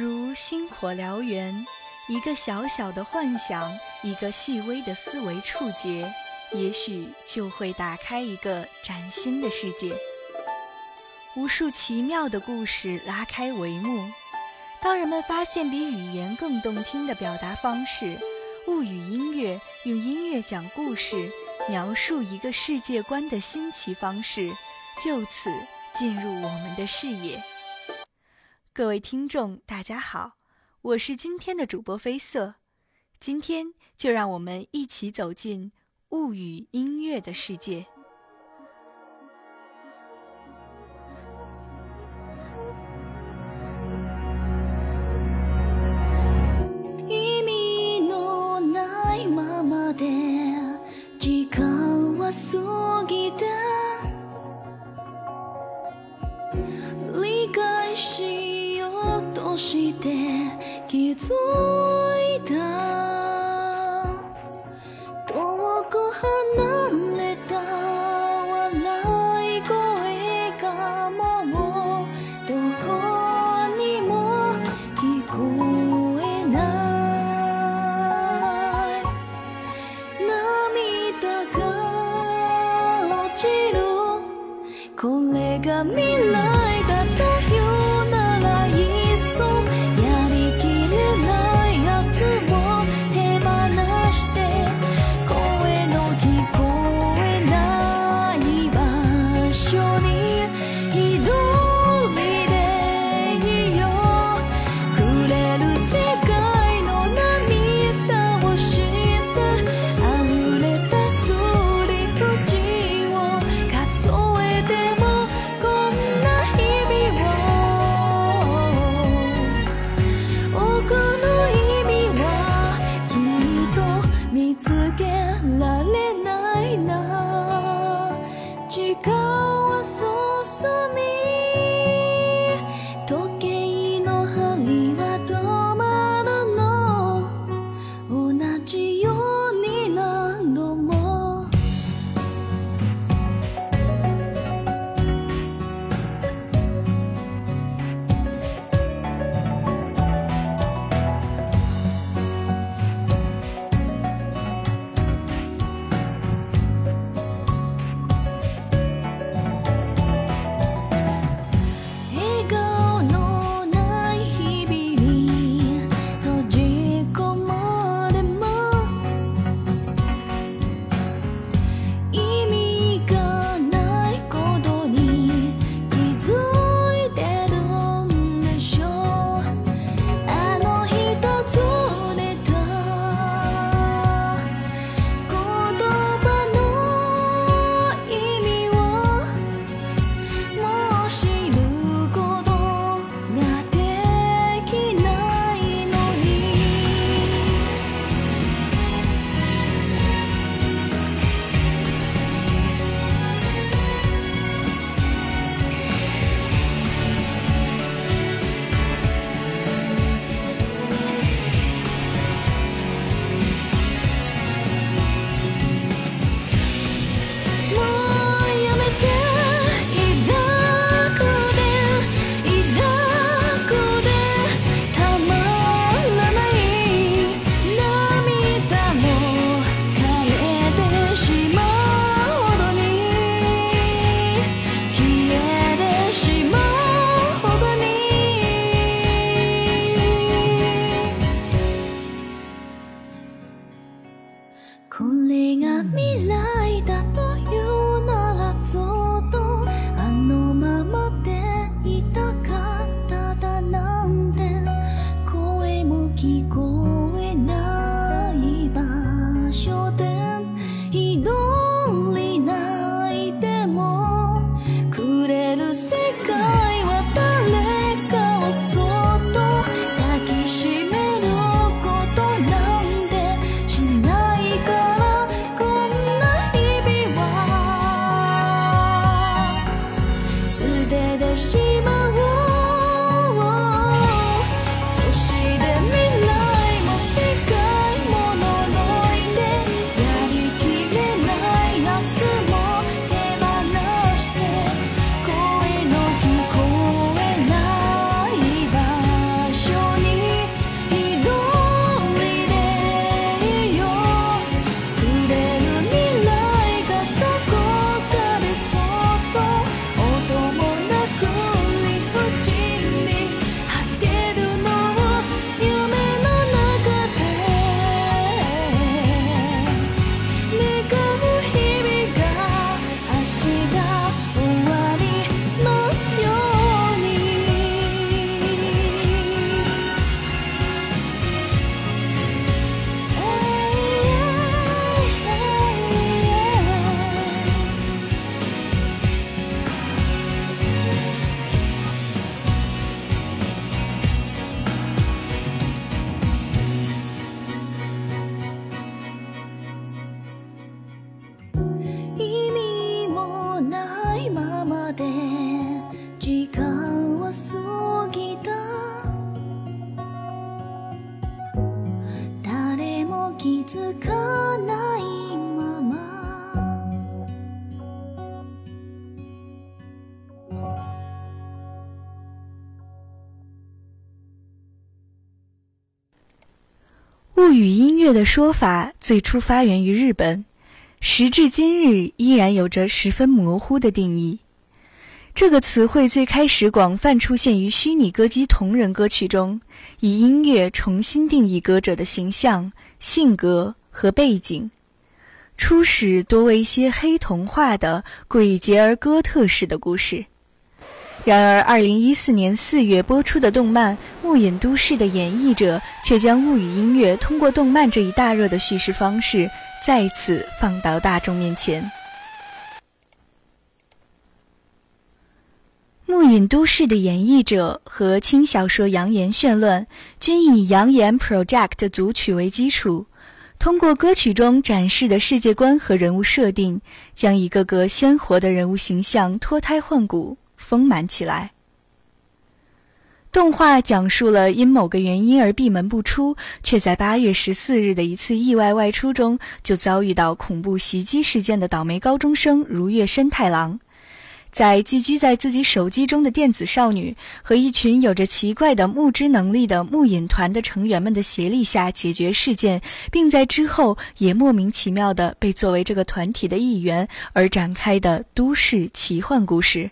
如星火燎原，一个小小的幻想，一个细微的思维触觉，也许就会打开一个崭新的世界。无数奇妙的故事拉开帷幕。当人们发现比语言更动听的表达方式，物语音乐用音乐讲故事，描述一个世界观的新奇方式，就此进入我们的视野。各位听众，大家好，我是今天的主播飞色，今天就让我们一起走进物语音乐的世界。的说法最初发源于日本，时至今日依然有着十分模糊的定义。这个词汇最开始广泛出现于虚拟歌姬同人歌曲中，以音乐重新定义歌者的形象、性格和背景。初始多为一些黑童话的诡谲而哥特式的故事。然而，二零一四年四月播出的动漫《幕隐都市》的演绎者，却将物语音乐通过动漫这一大热的叙事方式，再次放到大众面前。《幕隐都市》的演绎者和轻小说《扬言绚乱》均以《扬言 Project》组曲为基础，通过歌曲中展示的世界观和人物设定，将一个个鲜活的人物形象脱胎换骨。丰满起来。动画讲述了因某个原因而闭门不出，却在八月十四日的一次意外外出中就遭遇到恐怖袭击事件的倒霉高中生如月深太郎，在寄居在自己手机中的电子少女和一群有着奇怪的木之能力的木隐团的成员们的协力下解决事件，并在之后也莫名其妙的被作为这个团体的一员而展开的都市奇幻故事。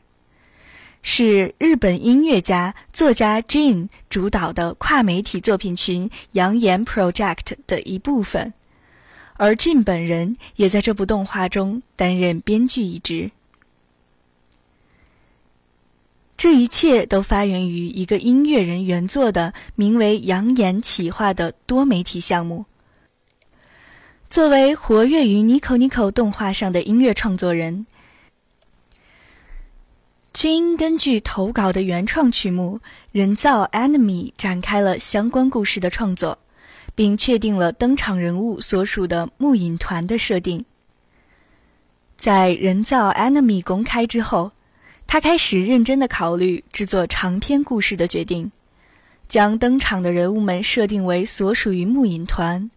是日本音乐家、作家 Jin 主导的跨媒体作品群“扬言 Project” 的一部分，而 Jin 本人也在这部动画中担任编剧一职。这一切都发源于一个音乐人原作的名为“扬言企划”的多媒体项目。作为活跃于 Nico Nico 动画上的音乐创作人。均根据投稿的原创曲目《人造 Enemy》展开了相关故事的创作，并确定了登场人物所属的木影团的设定。在《人造 Enemy》公开之后，他开始认真的考虑制作长篇故事的决定，将登场的人物们设定为所属于木影团。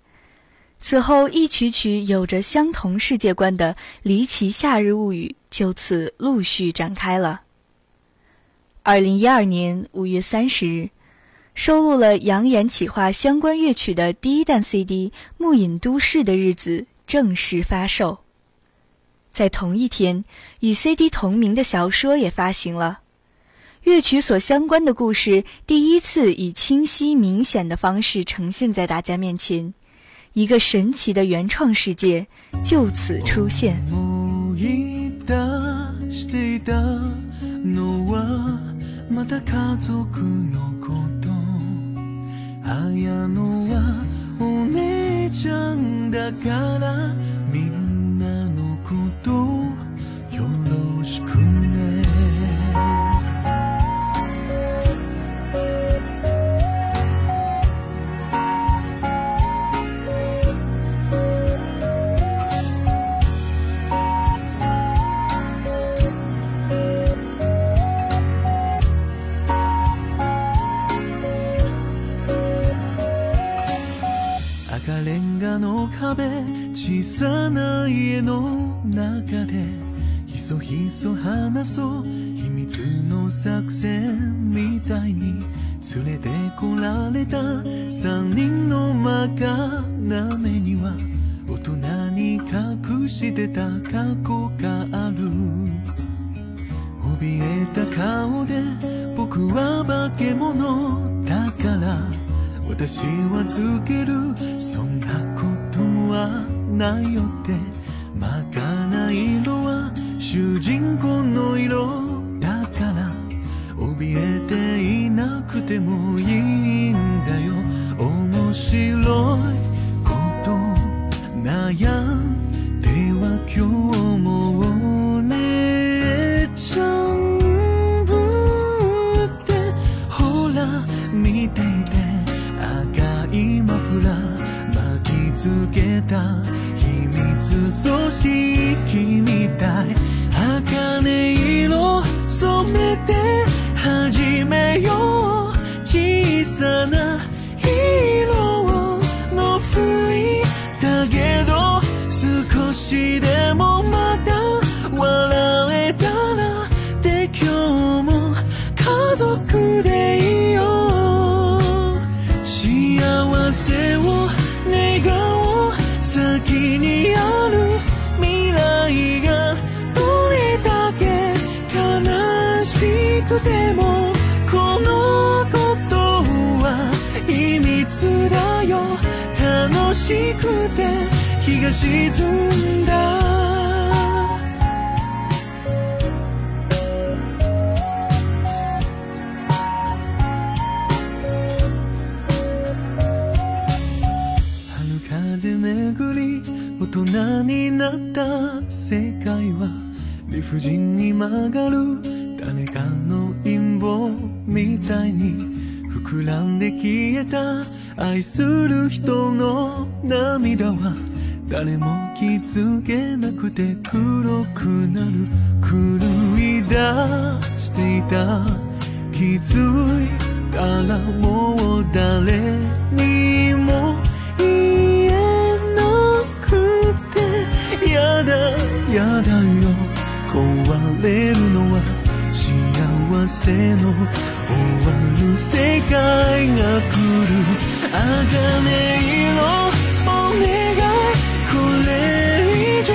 此后，一曲曲有着相同世界观的《离奇夏日物语》就此陆续展开了。二零一二年五月三十日，收录了扬言企划相关乐曲的第一弹 CD《暮隐都市的日子》正式发售。在同一天，与 CD 同名的小说也发行了，乐曲所相关的故事第一次以清晰明显的方式呈现在大家面前，一个神奇的原创世界就此出现。また家族のこと。綾乃はお姉ちゃんだからみんなのことよろしくね。レンガの壁小さな家の中でひそひそ話そう秘密の作戦みたいに連れてこられた三人の真っ赤な目には大人に隠してた過去がある。怯えた顔で僕は化け物だから私はつけるそんなことはないよって。真っ赤な色は主人公の色だから。怯えていなくてもいいんだよ。面白いこと。悩んでは今日。つけた秘密組織みたい。茜色染めて始めよう。小さなしくて日が沈んだ。春風巡り大人になった世界は理不尽に曲がる誰かの陰謀みたいに膨らんで消えた。愛する人の涙は誰も気づけなくて黒くなる狂い出していた。気づいたらもう誰にも言えなくてやだやだよ壊れるのは幸せの終わる世界が来る茜色お願い。これ以上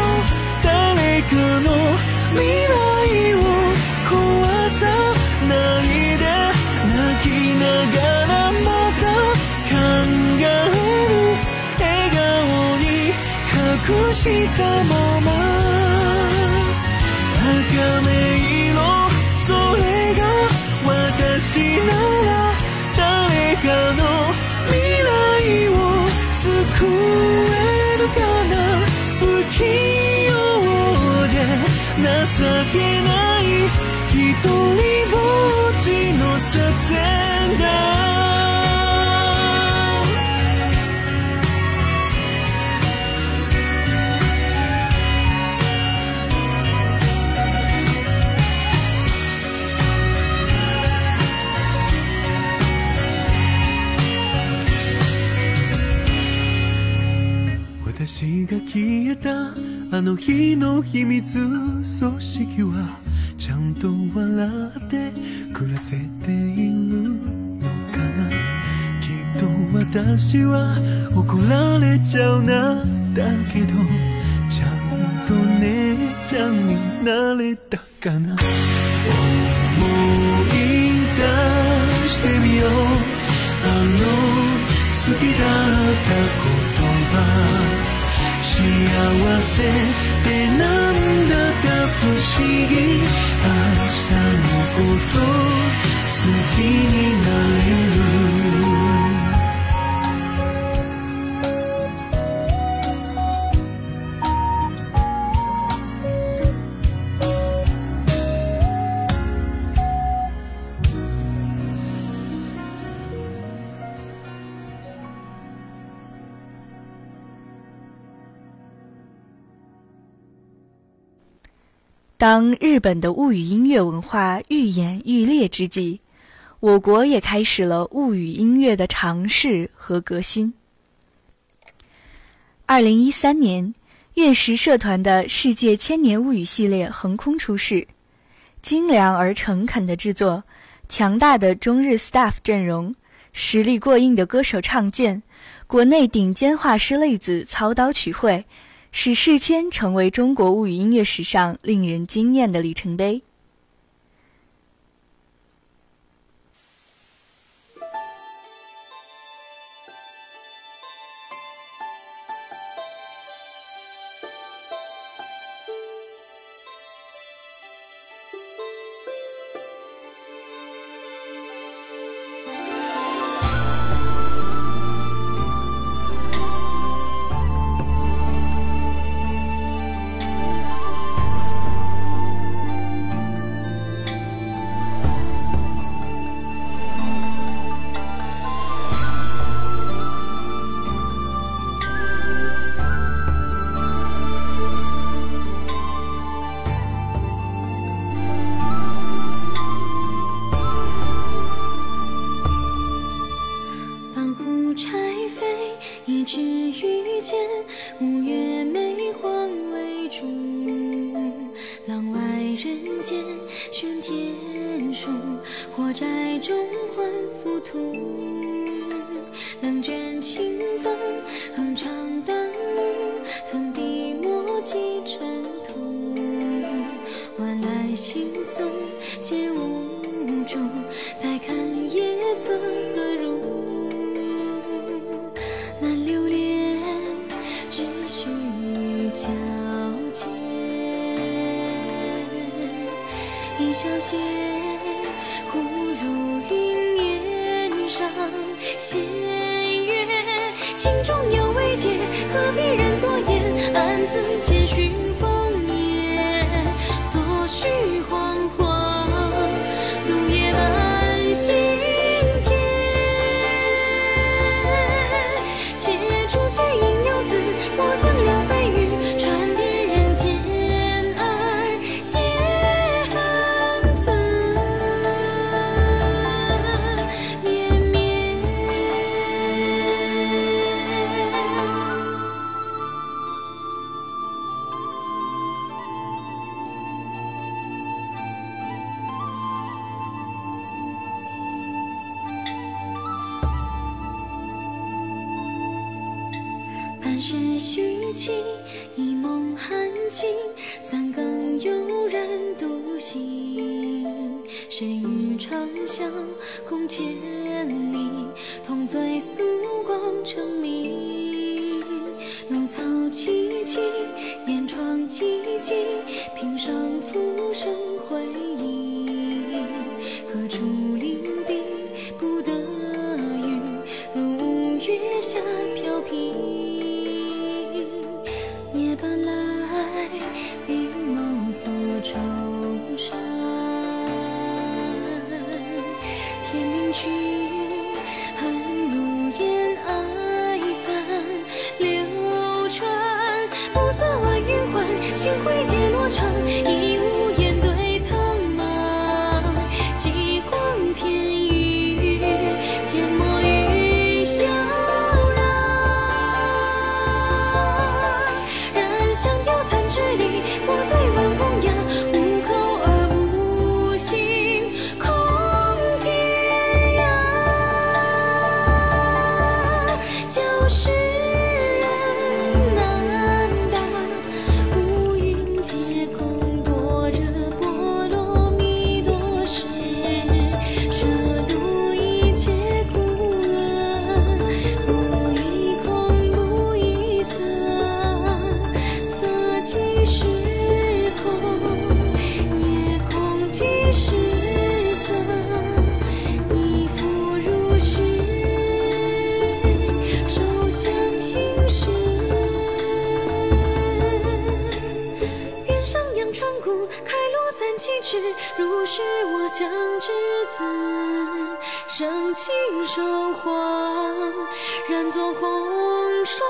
誰かの未来を壊さないで泣きながらまた考える笑顔に隠したままけない一人ぼっちの作戦だ。あの日の秘密組織はちゃんと笑って暮らせているのかな。きっと私は怒られちゃうな。だけどちゃんと姉ちゃんになれたかな。思い出してみよう。あの好きだった言葉。せってなんだか不思議。明日のこと好きになれ当日本的物语音乐文化愈演愈烈之际，我国也开始了物语音乐的尝试和革新。二零一三年，月食社团的世界千年物语系列横空出世，精良而诚恳的制作，强大的中日 staff 阵容，实力过硬的歌手唱见，国内顶尖画师类子操刀取绘。使世谦成为中国物语音乐史上令人惊艳的里程碑。冷卷青灯，横长淡路，腾地墨迹尘土。晚来行踪皆无共千里，同醉宿光成谜。露草萋萋，烟窗寂寂，平生浮生回乡之子，生情守望，染作红双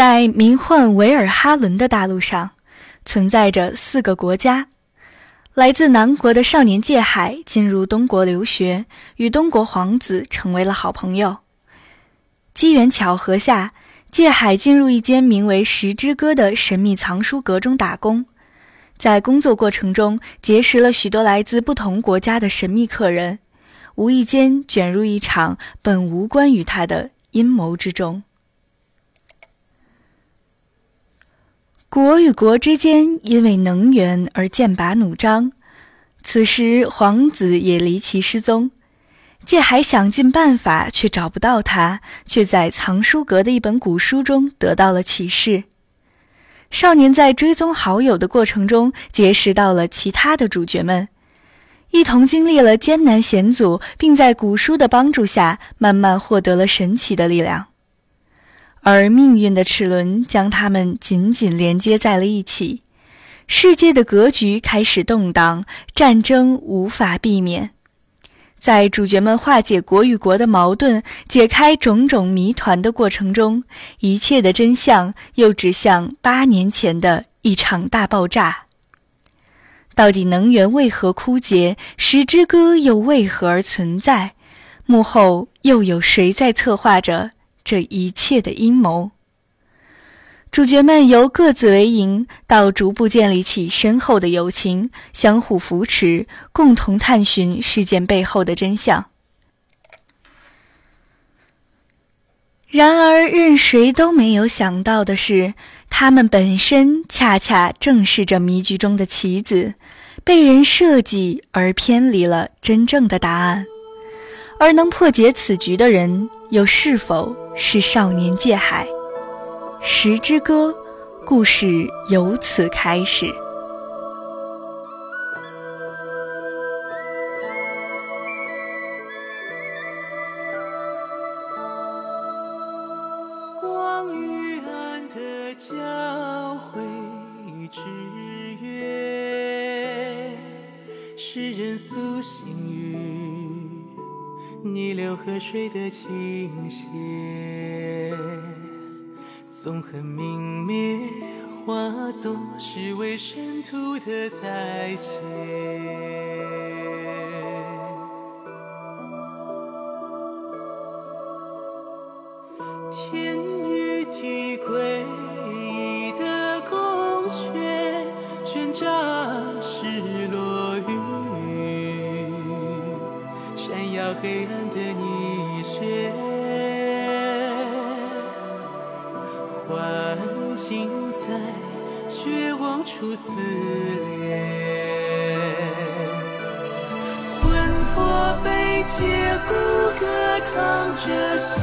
在名唤维尔哈伦的大陆上，存在着四个国家。来自南国的少年界海进入东国留学，与东国皇子成为了好朋友。机缘巧合下，界海进入一间名为“十之歌”的神秘藏书阁中打工。在工作过程中，结识了许多来自不同国家的神秘客人，无意间卷入一场本无关于他的阴谋之中。国与国之间因为能源而剑拔弩张，此时皇子也离奇失踪。界海想尽办法，却找不到他，却在藏书阁的一本古书中得到了启示。少年在追踪好友的过程中，结识到了其他的主角们，一同经历了艰难险阻，并在古书的帮助下，慢慢获得了神奇的力量。而命运的齿轮将他们紧紧连接在了一起，世界的格局开始动荡，战争无法避免。在主角们化解国与国的矛盾、解开种种谜团的过程中，一切的真相又指向八年前的一场大爆炸。到底能源为何枯竭？时之歌又为何而存在？幕后又有谁在策划着这一切的阴谋？主角们由各自为营，到逐步建立起深厚的友情，相互扶持，共同探寻事件背后的真相。然而，任谁都没有想到的是，他们本身恰恰正是这迷局中的棋子，被人设计而偏离了真正的答案。而能破解此局的人，又是否是少年界海？《时之歌》故事由此开始。河水的倾斜。纵横泯灭，化作是为尘土的再现。天与地诡异的宫阙，悬扎失落雨闪耀黑暗幻境在绝望处撕裂，魂魄被解，骨骼淌着血，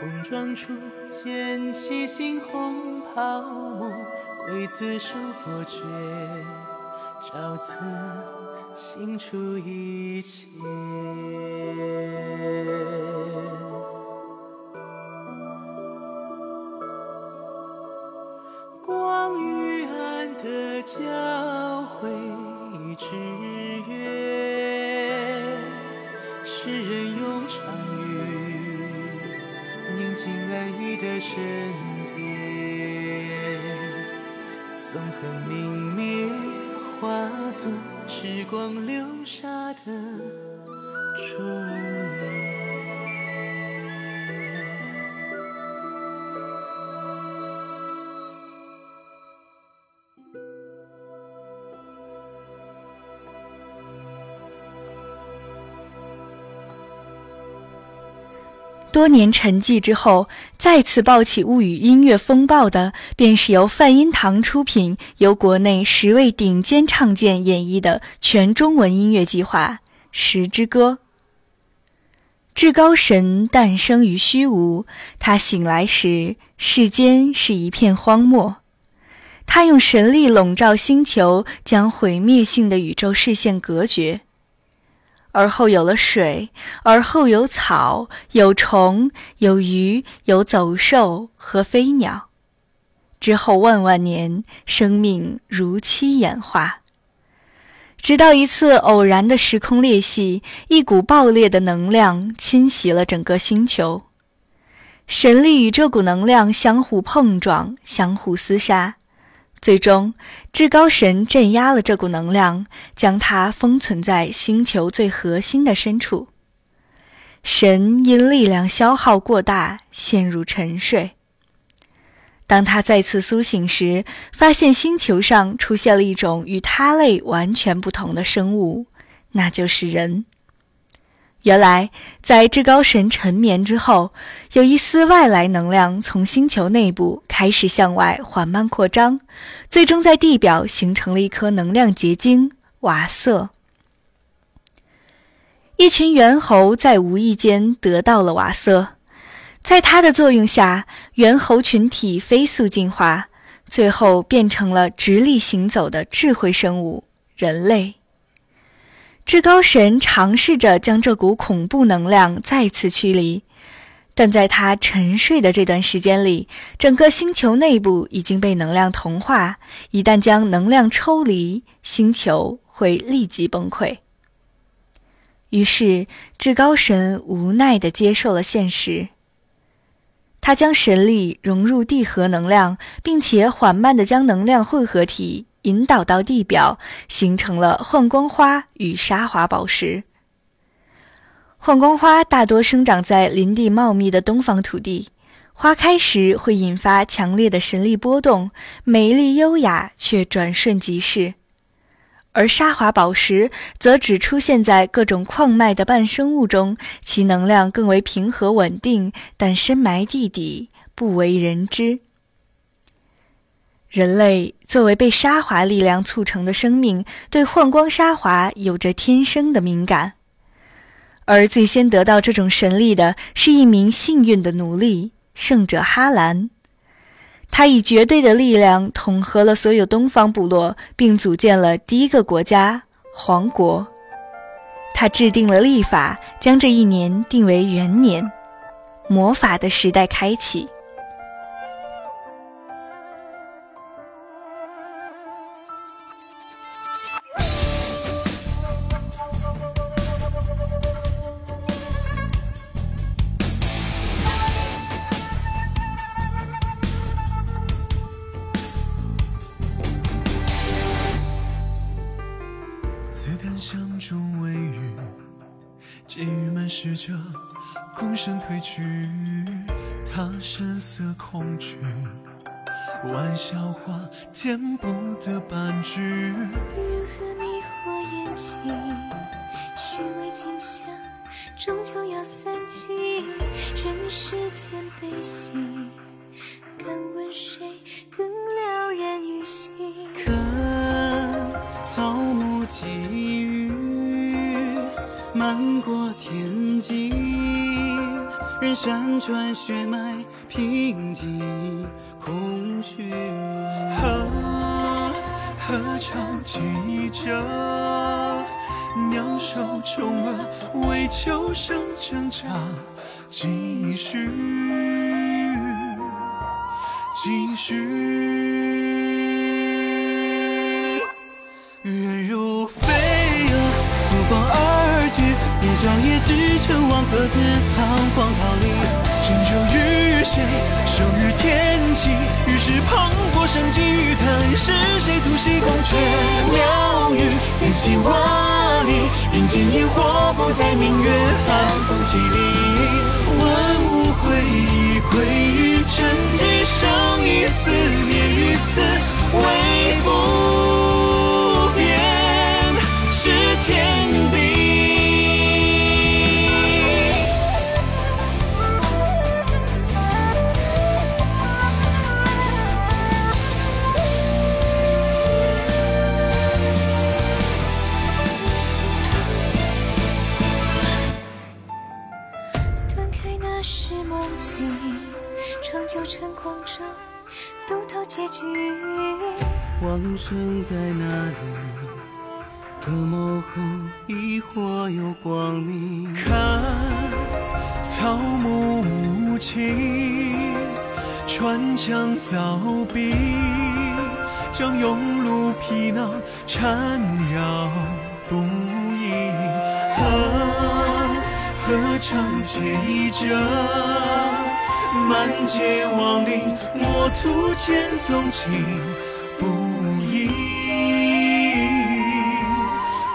碰撞出卷起猩红泡沫，刽子手破绝照此清除一切。的明灭，化作时光留下的终多年沉寂之后，再次抱起物语音乐风暴的，便是由梵音堂出品、由国内十位顶尖唱剑演绎的全中文音乐计划《时之歌》。至高神诞生于虚无，他醒来时，世间是一片荒漠。他用神力笼罩星球，将毁灭性的宇宙视线隔绝。而后有了水，而后有草，有虫，有鱼，有走兽和飞鸟。之后万万年，生命如期演化。直到一次偶然的时空裂隙，一股爆裂的能量侵袭了整个星球。神力与这股能量相互碰撞，相互厮杀，最终，至高神镇压了这股能量，将它封存在星球最核心的深处。神因力量消耗过大，陷入沉睡。当他再次苏醒时，发现星球上出现了一种与他类完全不同的生物，那就是人。原来，在至高神沉眠之后，有一丝外来能量从星球内部开始向外缓慢扩张，最终在地表形成了一颗能量结晶——瓦瑟。一群猿猴在无意间得到了瓦瑟。在它的作用下，猿猴群体飞速进化，最后变成了直立行走的智慧生物——人类。至高神尝试着将这股恐怖能量再次驱离，但在他沉睡的这段时间里，整个星球内部已经被能量同化。一旦将能量抽离，星球会立即崩溃。于是，至高神无奈地接受了现实。他将神力融入地核能量，并且缓慢地将能量混合体引导到地表，形成了幻光花与沙华宝石。幻光花大多生长在林地茂密的东方土地，花开时会引发强烈的神力波动，美丽优雅却转瞬即逝。而沙华宝石则只出现在各种矿脉的半生物中，其能量更为平和稳定，但深埋地底，不为人知。人类作为被沙华力量促成的生命，对幻光沙华有着天生的敏感。而最先得到这种神力的是一名幸运的奴隶——圣者哈兰。他以绝对的力量统合了所有东方部落，并组建了第一个国家——皇国。他制定了历法，将这一年定为元年，魔法的时代开启。试着躬身退去，他神色恐惧，玩笑话填不得半句。如何迷惑眼睛，虚伪景象终究要散尽。人世间悲喜，漫过天。际，任山川血脉，平静空虚。何何尝记着？鸟兽虫儿为求生挣扎，继续继续。长夜之城，望各自仓皇逃离。拯救于谁？受于天际。于是磅礴生机，欲叹是谁突袭宫阙庙宇？变戏瓦砾，人间烟火不再明月，寒风凄厉。万物归一，归于沉寂，生与死，灭与死，唯不变是天地。尝介意这满街亡灵，莫图前踪情不移，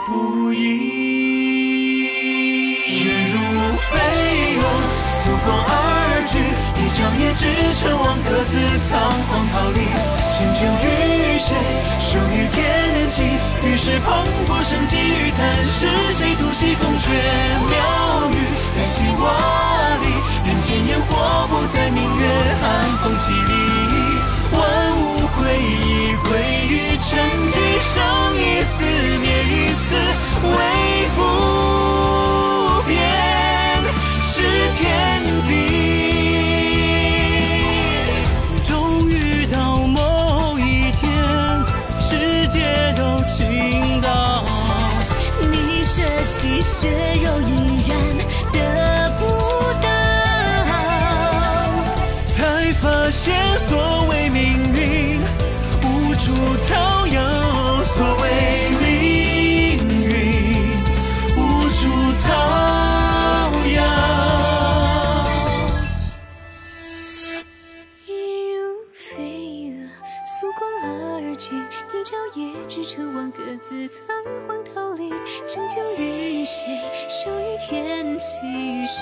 不移。日如飞蛾，溯光而去，一朝夜只成王，各自仓皇逃离。成就于谁？收于天际。于是磅礴生机于谈，是谁突袭宫阙庙宇？旦夕瓦砾，人间烟火不再明月，寒风凄厉。万物归一，归于沉寂，生一死，灭一死，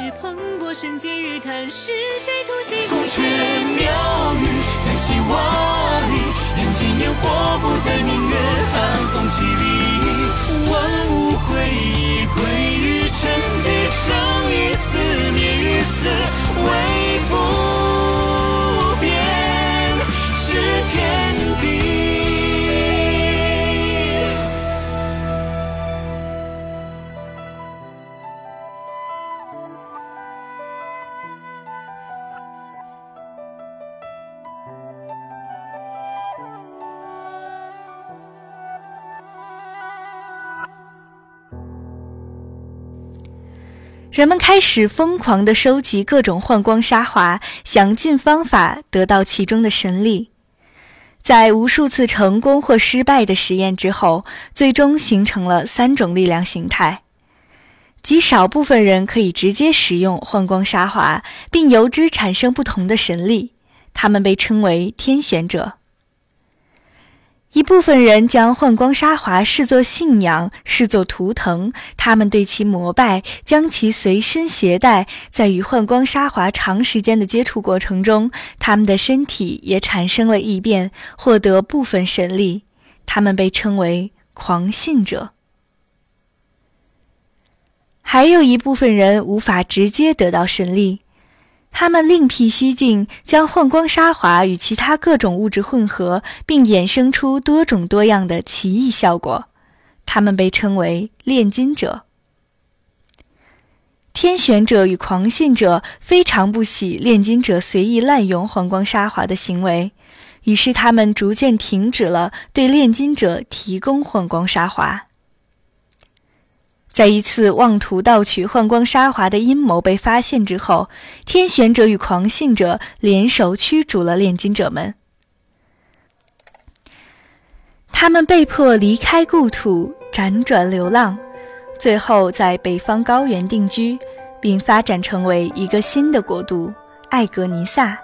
是磅礴生机于谈，是谁突袭宫却阙？庙宇，旦夕瓦砾，人间烟火不再明月，寒风凄厉。万物归一，归于沉寂，生与死，灭与死，唯不变是天地。人们开始疯狂地收集各种幻光沙华，想尽方法得到其中的神力。在无数次成功或失败的实验之后，最终形成了三种力量形态。极少部分人可以直接使用幻光沙华，并由之产生不同的神力，他们被称为天选者。一部分人将幻光沙华视作信仰，视作图腾，他们对其膜拜，将其随身携带。在与幻光沙华长时间的接触过程中，他们的身体也产生了异变，获得部分神力，他们被称为狂信者。还有一部分人无法直接得到神力。他们另辟蹊径，将幻光沙华与其他各种物质混合，并衍生出多种多样的奇异效果。他们被称为炼金者。天选者与狂信者非常不喜炼金者随意滥用幻光沙华的行为，于是他们逐渐停止了对炼金者提供幻光沙华。在一次妄图盗取幻光沙华的阴谋被发现之后，天选者与狂信者联手驱逐了炼金者们。他们被迫离开故土，辗转流浪，最后在北方高原定居，并发展成为一个新的国度——艾格尼萨。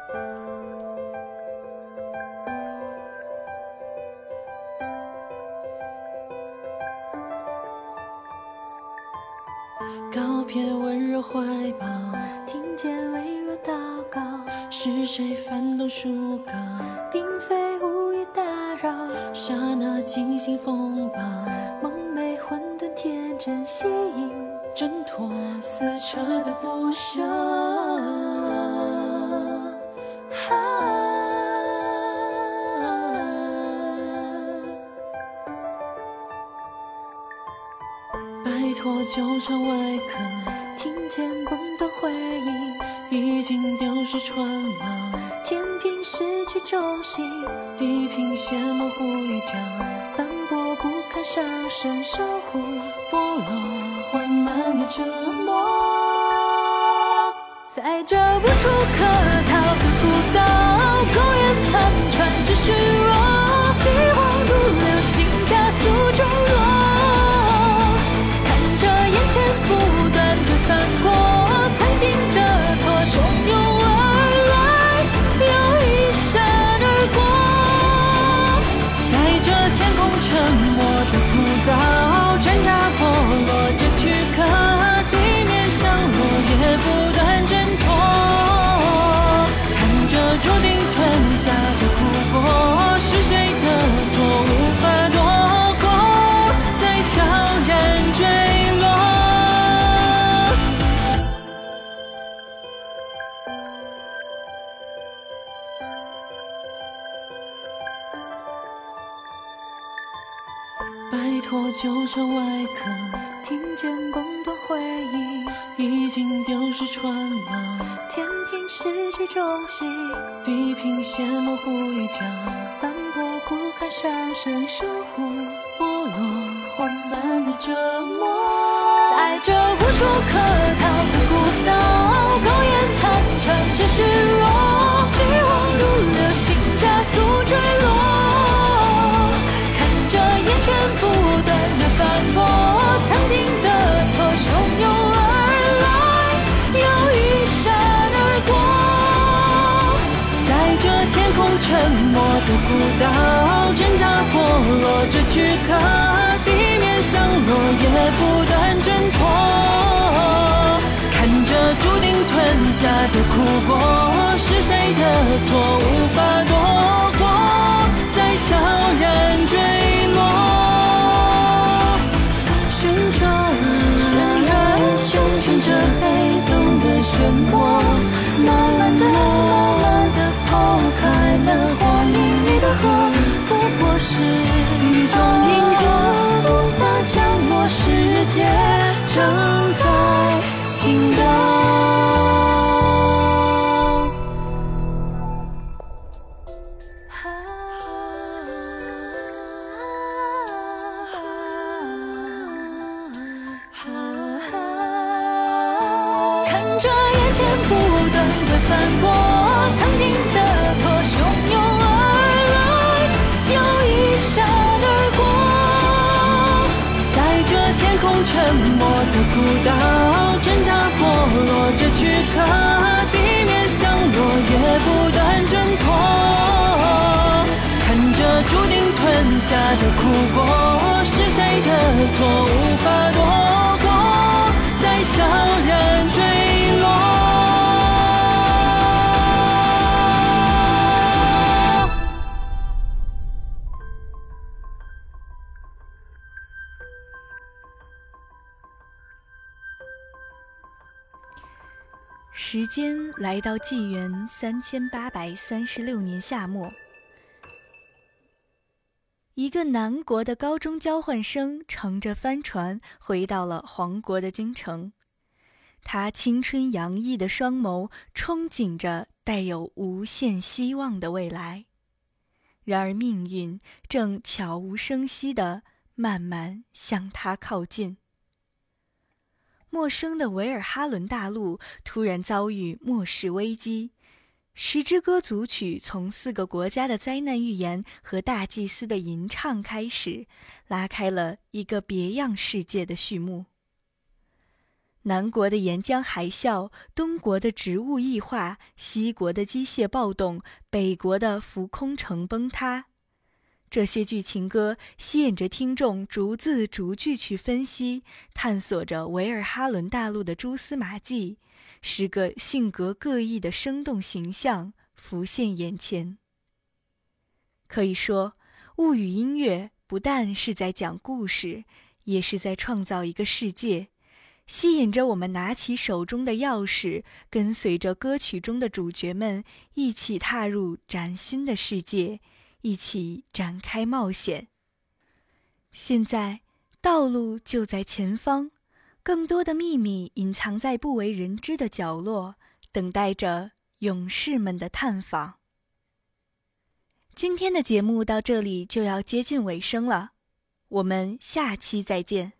沉默地平线模糊一角，斑驳不堪上升守护，剥落。缓慢的折磨，在这无处可逃的孤岛，苟延残喘持续弱，的孤岛，挣扎破落着躯壳，地面上落叶不断挣脱。看着注定吞下的苦果，是谁的错无法躲错无法躲过，在悄然坠落。时间来到纪元三千八百三十六年夏末，一个南国的高中交换生乘着帆船回到了黄国的京城。他青春洋溢的双眸憧憬着带有无限希望的未来，然而命运正悄无声息地慢慢向他靠近。陌生的维尔哈伦大陆突然遭遇末世危机，十支歌组曲从四个国家的灾难预言和大祭司的吟唱开始，拉开了一个别样世界的序幕。南国的岩浆海啸，东国的植物异化，西国的机械暴动，北国的浮空城崩塌。这些剧情歌吸引着听众逐字逐句去分析、探索着维尔哈伦大陆的蛛丝马迹，十个性格各异的生动形象浮现眼前。可以说，物语音乐不但是在讲故事，也是在创造一个世界，吸引着我们拿起手中的钥匙，跟随着歌曲中的主角们一起踏入崭新的世界。一起展开冒险。现在，道路就在前方，更多的秘密隐藏在不为人知的角落，等待着勇士们的探访。今天的节目到这里就要接近尾声了，我们下期再见。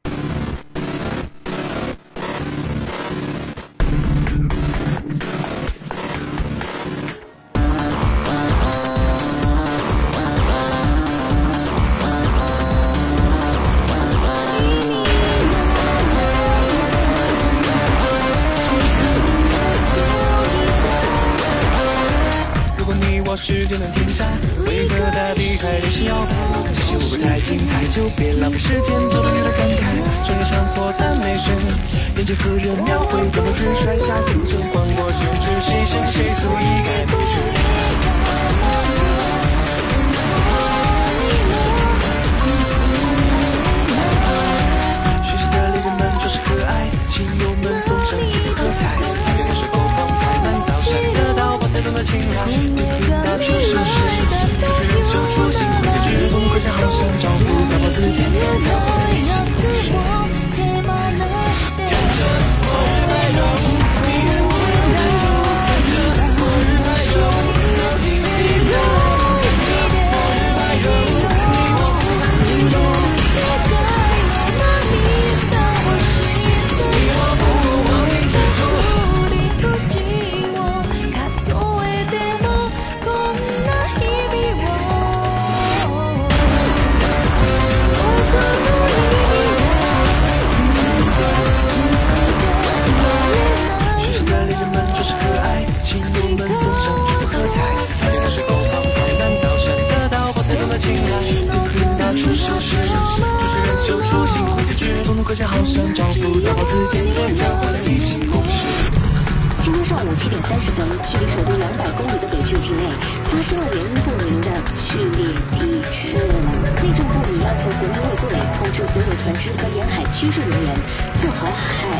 居住人员做好海